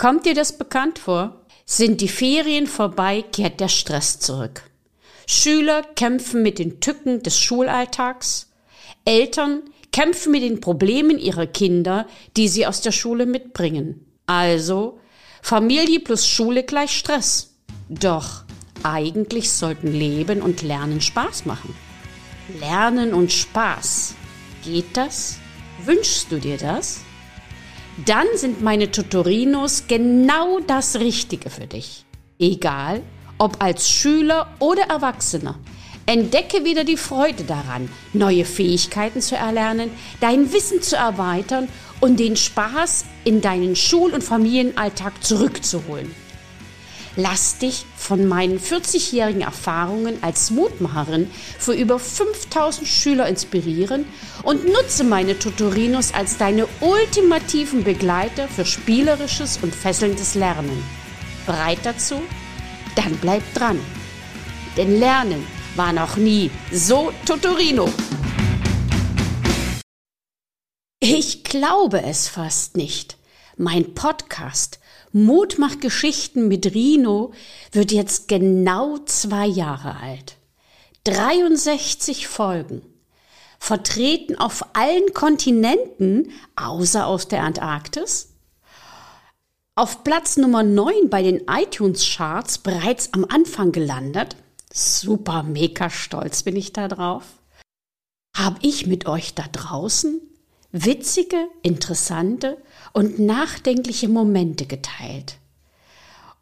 Kommt dir das bekannt vor? Sind die Ferien vorbei, kehrt der Stress zurück. Schüler kämpfen mit den Tücken des Schulalltags. Eltern kämpfen mit den Problemen ihrer Kinder, die sie aus der Schule mitbringen. Also Familie plus Schule gleich Stress. Doch eigentlich sollten Leben und Lernen Spaß machen. Lernen und Spaß. Geht das? Wünschst du dir das? Dann sind meine Tutorinos genau das Richtige für dich. Egal, ob als Schüler oder Erwachsener. Entdecke wieder die Freude daran, neue Fähigkeiten zu erlernen, dein Wissen zu erweitern und den Spaß in deinen Schul- und Familienalltag zurückzuholen. Lass dich von meinen 40-jährigen Erfahrungen als Mutmacherin für über 5000 Schüler inspirieren und nutze meine Tutorinos als deine ultimativen Begleiter für spielerisches und fesselndes Lernen. Bereit dazu? Dann bleib dran. Denn Lernen war noch nie so Totorino. Ich glaube es fast nicht. Mein Podcast Mut macht Geschichten mit Rino wird jetzt genau zwei Jahre alt. 63 Folgen. Vertreten auf allen Kontinenten, außer aus der Antarktis. Auf Platz Nummer 9 bei den iTunes-Charts bereits am Anfang gelandet super mega stolz bin ich da drauf. Hab ich mit euch da draußen witzige, interessante und nachdenkliche Momente geteilt.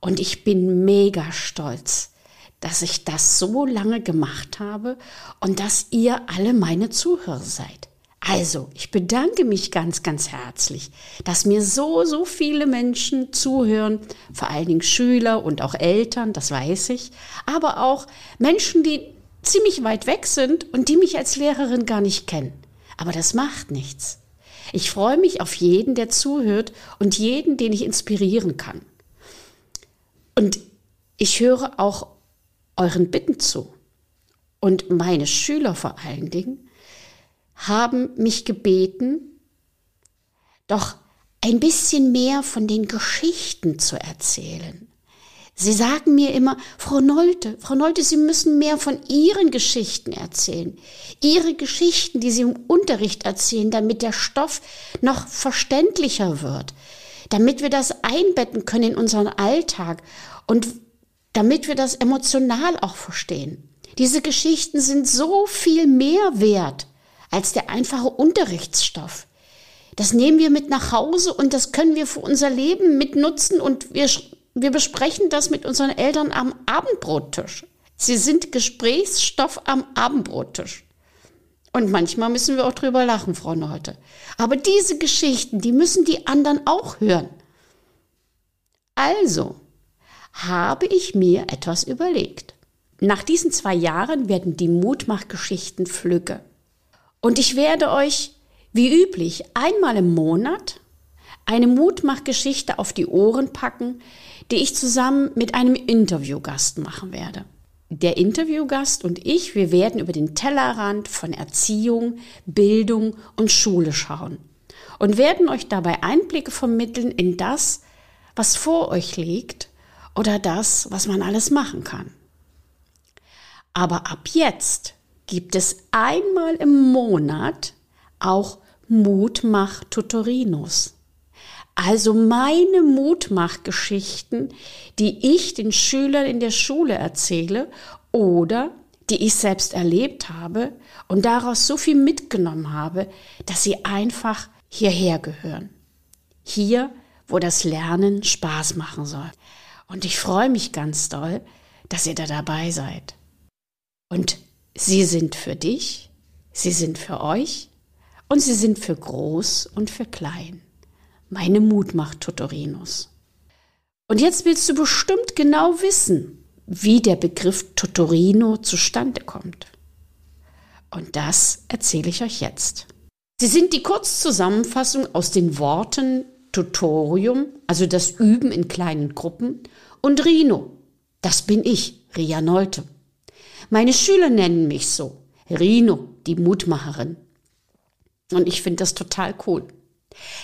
Und ich bin mega stolz, dass ich das so lange gemacht habe und dass ihr alle meine Zuhörer seid. Also, ich bedanke mich ganz, ganz herzlich, dass mir so, so viele Menschen zuhören, vor allen Dingen Schüler und auch Eltern, das weiß ich, aber auch Menschen, die ziemlich weit weg sind und die mich als Lehrerin gar nicht kennen. Aber das macht nichts. Ich freue mich auf jeden, der zuhört und jeden, den ich inspirieren kann. Und ich höre auch euren Bitten zu. Und meine Schüler vor allen Dingen, haben mich gebeten, doch ein bisschen mehr von den Geschichten zu erzählen. Sie sagen mir immer, Frau Nolte, Frau Nolte, Sie müssen mehr von Ihren Geschichten erzählen. Ihre Geschichten, die Sie im Unterricht erzählen, damit der Stoff noch verständlicher wird, damit wir das einbetten können in unseren Alltag und damit wir das emotional auch verstehen. Diese Geschichten sind so viel mehr wert als der einfache Unterrichtsstoff. Das nehmen wir mit nach Hause und das können wir für unser Leben mitnutzen und wir, wir besprechen das mit unseren Eltern am Abendbrottisch. Sie sind Gesprächsstoff am Abendbrottisch. Und manchmal müssen wir auch drüber lachen, Frau Nolte. Aber diese Geschichten, die müssen die anderen auch hören. Also habe ich mir etwas überlegt. Nach diesen zwei Jahren werden die Mutmachgeschichten flügge. Und ich werde euch, wie üblich, einmal im Monat eine Mutmachgeschichte auf die Ohren packen, die ich zusammen mit einem Interviewgast machen werde. Der Interviewgast und ich, wir werden über den Tellerrand von Erziehung, Bildung und Schule schauen und werden euch dabei Einblicke vermitteln in das, was vor euch liegt oder das, was man alles machen kann. Aber ab jetzt gibt es einmal im Monat auch Mutmach-Tutorinos. Also meine Mutmachgeschichten, die ich den Schülern in der Schule erzähle oder die ich selbst erlebt habe und daraus so viel mitgenommen habe, dass sie einfach hierher gehören. Hier, wo das Lernen Spaß machen soll. Und ich freue mich ganz doll, dass ihr da dabei seid. Und Sie sind für dich, sie sind für euch und sie sind für groß und für klein. Meine Mutmacht Tutorinos. Und jetzt willst du bestimmt genau wissen, wie der Begriff Tutorino zustande kommt. Und das erzähle ich euch jetzt. Sie sind die Kurzzusammenfassung aus den Worten Tutorium, also das Üben in kleinen Gruppen, und Rino, das bin ich, Ria Neute. Meine Schüler nennen mich so. Rino, die Mutmacherin. Und ich finde das total cool.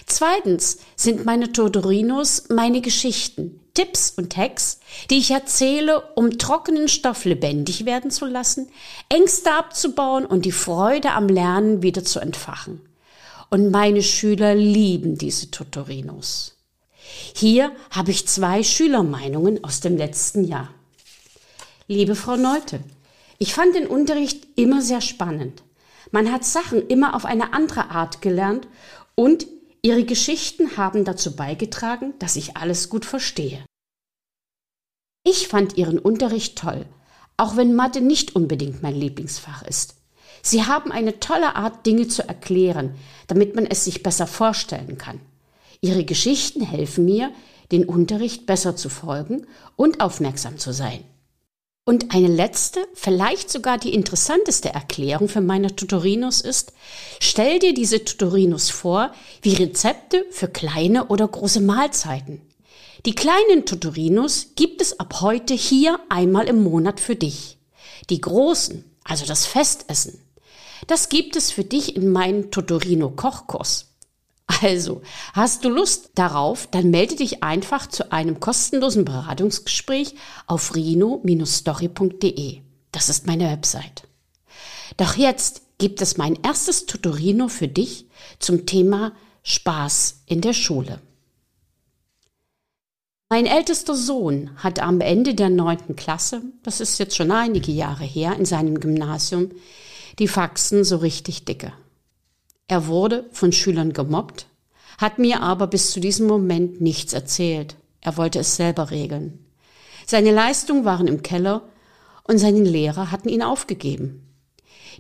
Zweitens sind meine Todorinos meine Geschichten, Tipps und Hacks, die ich erzähle, um trockenen Stoff lebendig werden zu lassen, Ängste abzubauen und die Freude am Lernen wieder zu entfachen. Und meine Schüler lieben diese Tutorinos. Hier habe ich zwei Schülermeinungen aus dem letzten Jahr. Liebe Frau Neute, ich fand den Unterricht immer sehr spannend. Man hat Sachen immer auf eine andere Art gelernt und Ihre Geschichten haben dazu beigetragen, dass ich alles gut verstehe. Ich fand Ihren Unterricht toll, auch wenn Mathe nicht unbedingt mein Lieblingsfach ist. Sie haben eine tolle Art, Dinge zu erklären, damit man es sich besser vorstellen kann. Ihre Geschichten helfen mir, den Unterricht besser zu folgen und aufmerksam zu sein. Und eine letzte, vielleicht sogar die interessanteste Erklärung für meine Tutorinos ist, stell dir diese Tutorinos vor wie Rezepte für kleine oder große Mahlzeiten. Die kleinen Tutorinos gibt es ab heute hier einmal im Monat für dich. Die großen, also das Festessen, das gibt es für dich in meinem Tutorino Kochkurs. Also, hast du Lust darauf, dann melde dich einfach zu einem kostenlosen Beratungsgespräch auf rino-story.de. Das ist meine Website. Doch jetzt gibt es mein erstes Tutorino für dich zum Thema Spaß in der Schule. Mein ältester Sohn hat am Ende der neunten Klasse, das ist jetzt schon einige Jahre her, in seinem Gymnasium, die Faxen so richtig dicke. Er wurde von Schülern gemobbt, hat mir aber bis zu diesem Moment nichts erzählt. Er wollte es selber regeln. Seine Leistungen waren im Keller und seine Lehrer hatten ihn aufgegeben.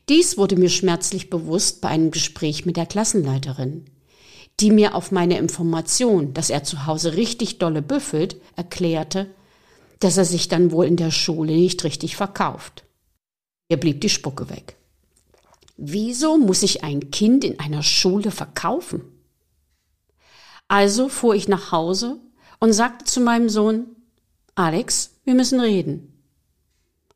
Dies wurde mir schmerzlich bewusst bei einem Gespräch mit der Klassenleiterin, die mir auf meine Information, dass er zu Hause richtig dolle büffelt, erklärte, dass er sich dann wohl in der Schule nicht richtig verkauft. Mir blieb die Spucke weg. Wieso muss ich ein Kind in einer Schule verkaufen? Also fuhr ich nach Hause und sagte zu meinem Sohn, Alex, wir müssen reden.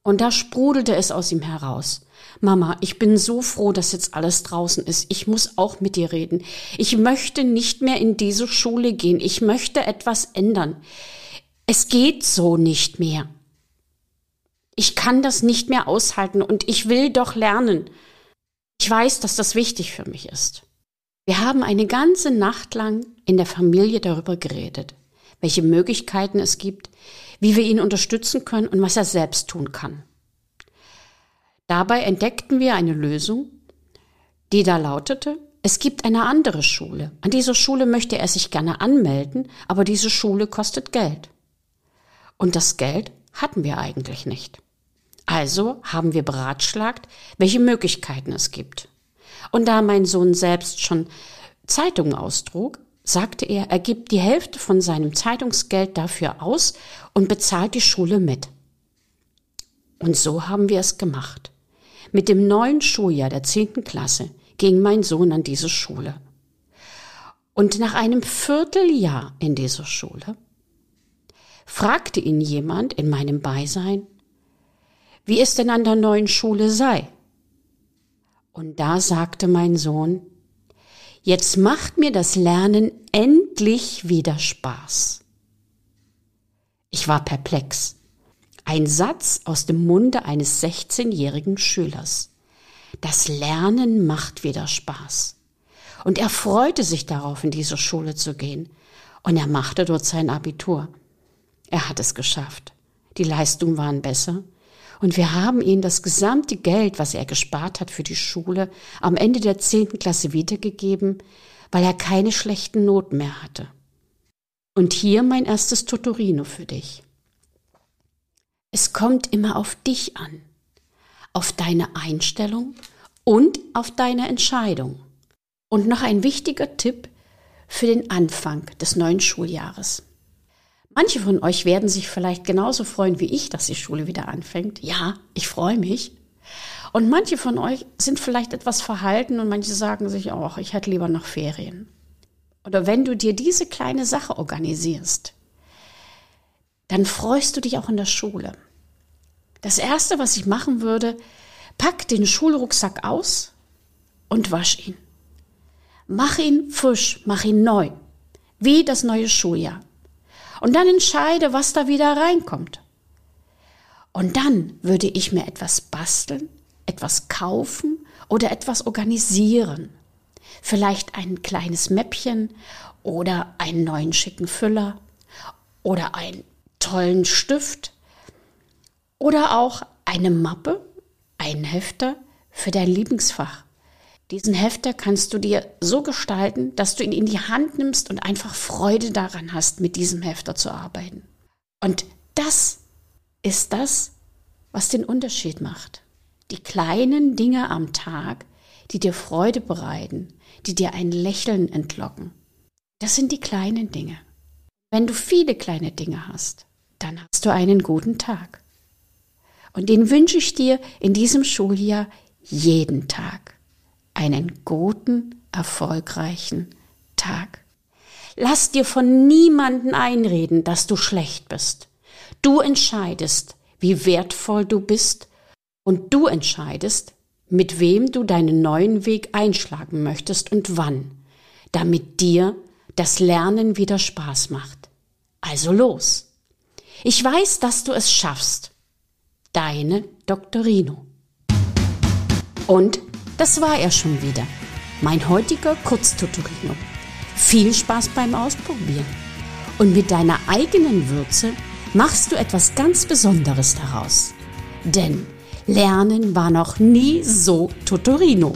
Und da sprudelte es aus ihm heraus. Mama, ich bin so froh, dass jetzt alles draußen ist. Ich muss auch mit dir reden. Ich möchte nicht mehr in diese Schule gehen. Ich möchte etwas ändern. Es geht so nicht mehr. Ich kann das nicht mehr aushalten und ich will doch lernen. Ich weiß, dass das wichtig für mich ist. Wir haben eine ganze Nacht lang in der Familie darüber geredet, welche Möglichkeiten es gibt, wie wir ihn unterstützen können und was er selbst tun kann. Dabei entdeckten wir eine Lösung, die da lautete, es gibt eine andere Schule. An dieser Schule möchte er sich gerne anmelden, aber diese Schule kostet Geld. Und das Geld hatten wir eigentlich nicht. Also haben wir beratschlagt, welche Möglichkeiten es gibt. Und da mein Sohn selbst schon Zeitungen austrug, sagte er, er gibt die Hälfte von seinem Zeitungsgeld dafür aus und bezahlt die Schule mit. Und so haben wir es gemacht. Mit dem neuen Schuljahr der zehnten Klasse ging mein Sohn an diese Schule. Und nach einem Vierteljahr in dieser Schule fragte ihn jemand in meinem Beisein, wie es denn an der neuen Schule sei. Und da sagte mein Sohn, jetzt macht mir das Lernen endlich wieder Spaß. Ich war perplex. Ein Satz aus dem Munde eines 16-jährigen Schülers. Das Lernen macht wieder Spaß. Und er freute sich darauf, in diese Schule zu gehen. Und er machte dort sein Abitur. Er hat es geschafft. Die Leistungen waren besser. Und wir haben ihm das gesamte Geld, was er gespart hat für die Schule, am Ende der zehnten Klasse wiedergegeben, weil er keine schlechten Noten mehr hatte. Und hier mein erstes Tutorino für dich. Es kommt immer auf dich an, auf deine Einstellung und auf deine Entscheidung. Und noch ein wichtiger Tipp für den Anfang des neuen Schuljahres. Manche von euch werden sich vielleicht genauso freuen wie ich, dass die Schule wieder anfängt. Ja, ich freue mich. Und manche von euch sind vielleicht etwas verhalten und manche sagen sich auch, ich hätte lieber noch Ferien. Oder wenn du dir diese kleine Sache organisierst, dann freust du dich auch in der Schule. Das erste, was ich machen würde, pack den Schulrucksack aus und wasch ihn. Mach ihn frisch, mach ihn neu, wie das neue Schuljahr. Und dann entscheide, was da wieder reinkommt. Und dann würde ich mir etwas basteln, etwas kaufen oder etwas organisieren. Vielleicht ein kleines Mäppchen oder einen neuen schicken Füller oder einen tollen Stift oder auch eine Mappe, einen Hefter für dein Lieblingsfach. Diesen Hefter kannst du dir so gestalten, dass du ihn in die Hand nimmst und einfach Freude daran hast, mit diesem Hefter zu arbeiten. Und das ist das, was den Unterschied macht. Die kleinen Dinge am Tag, die dir Freude bereiten, die dir ein Lächeln entlocken. Das sind die kleinen Dinge. Wenn du viele kleine Dinge hast, dann hast du einen guten Tag. Und den wünsche ich dir in diesem Schuljahr jeden Tag. Einen guten, erfolgreichen Tag. Lass dir von niemanden einreden, dass du schlecht bist. Du entscheidest, wie wertvoll du bist und du entscheidest, mit wem du deinen neuen Weg einschlagen möchtest und wann, damit dir das Lernen wieder Spaß macht. Also los. Ich weiß, dass du es schaffst. Deine Doktorino. Und das war er schon wieder. Mein heutiger Kurztutorino. Viel Spaß beim Ausprobieren. Und mit deiner eigenen Würze machst du etwas ganz Besonderes daraus. Denn Lernen war noch nie so Tutorino.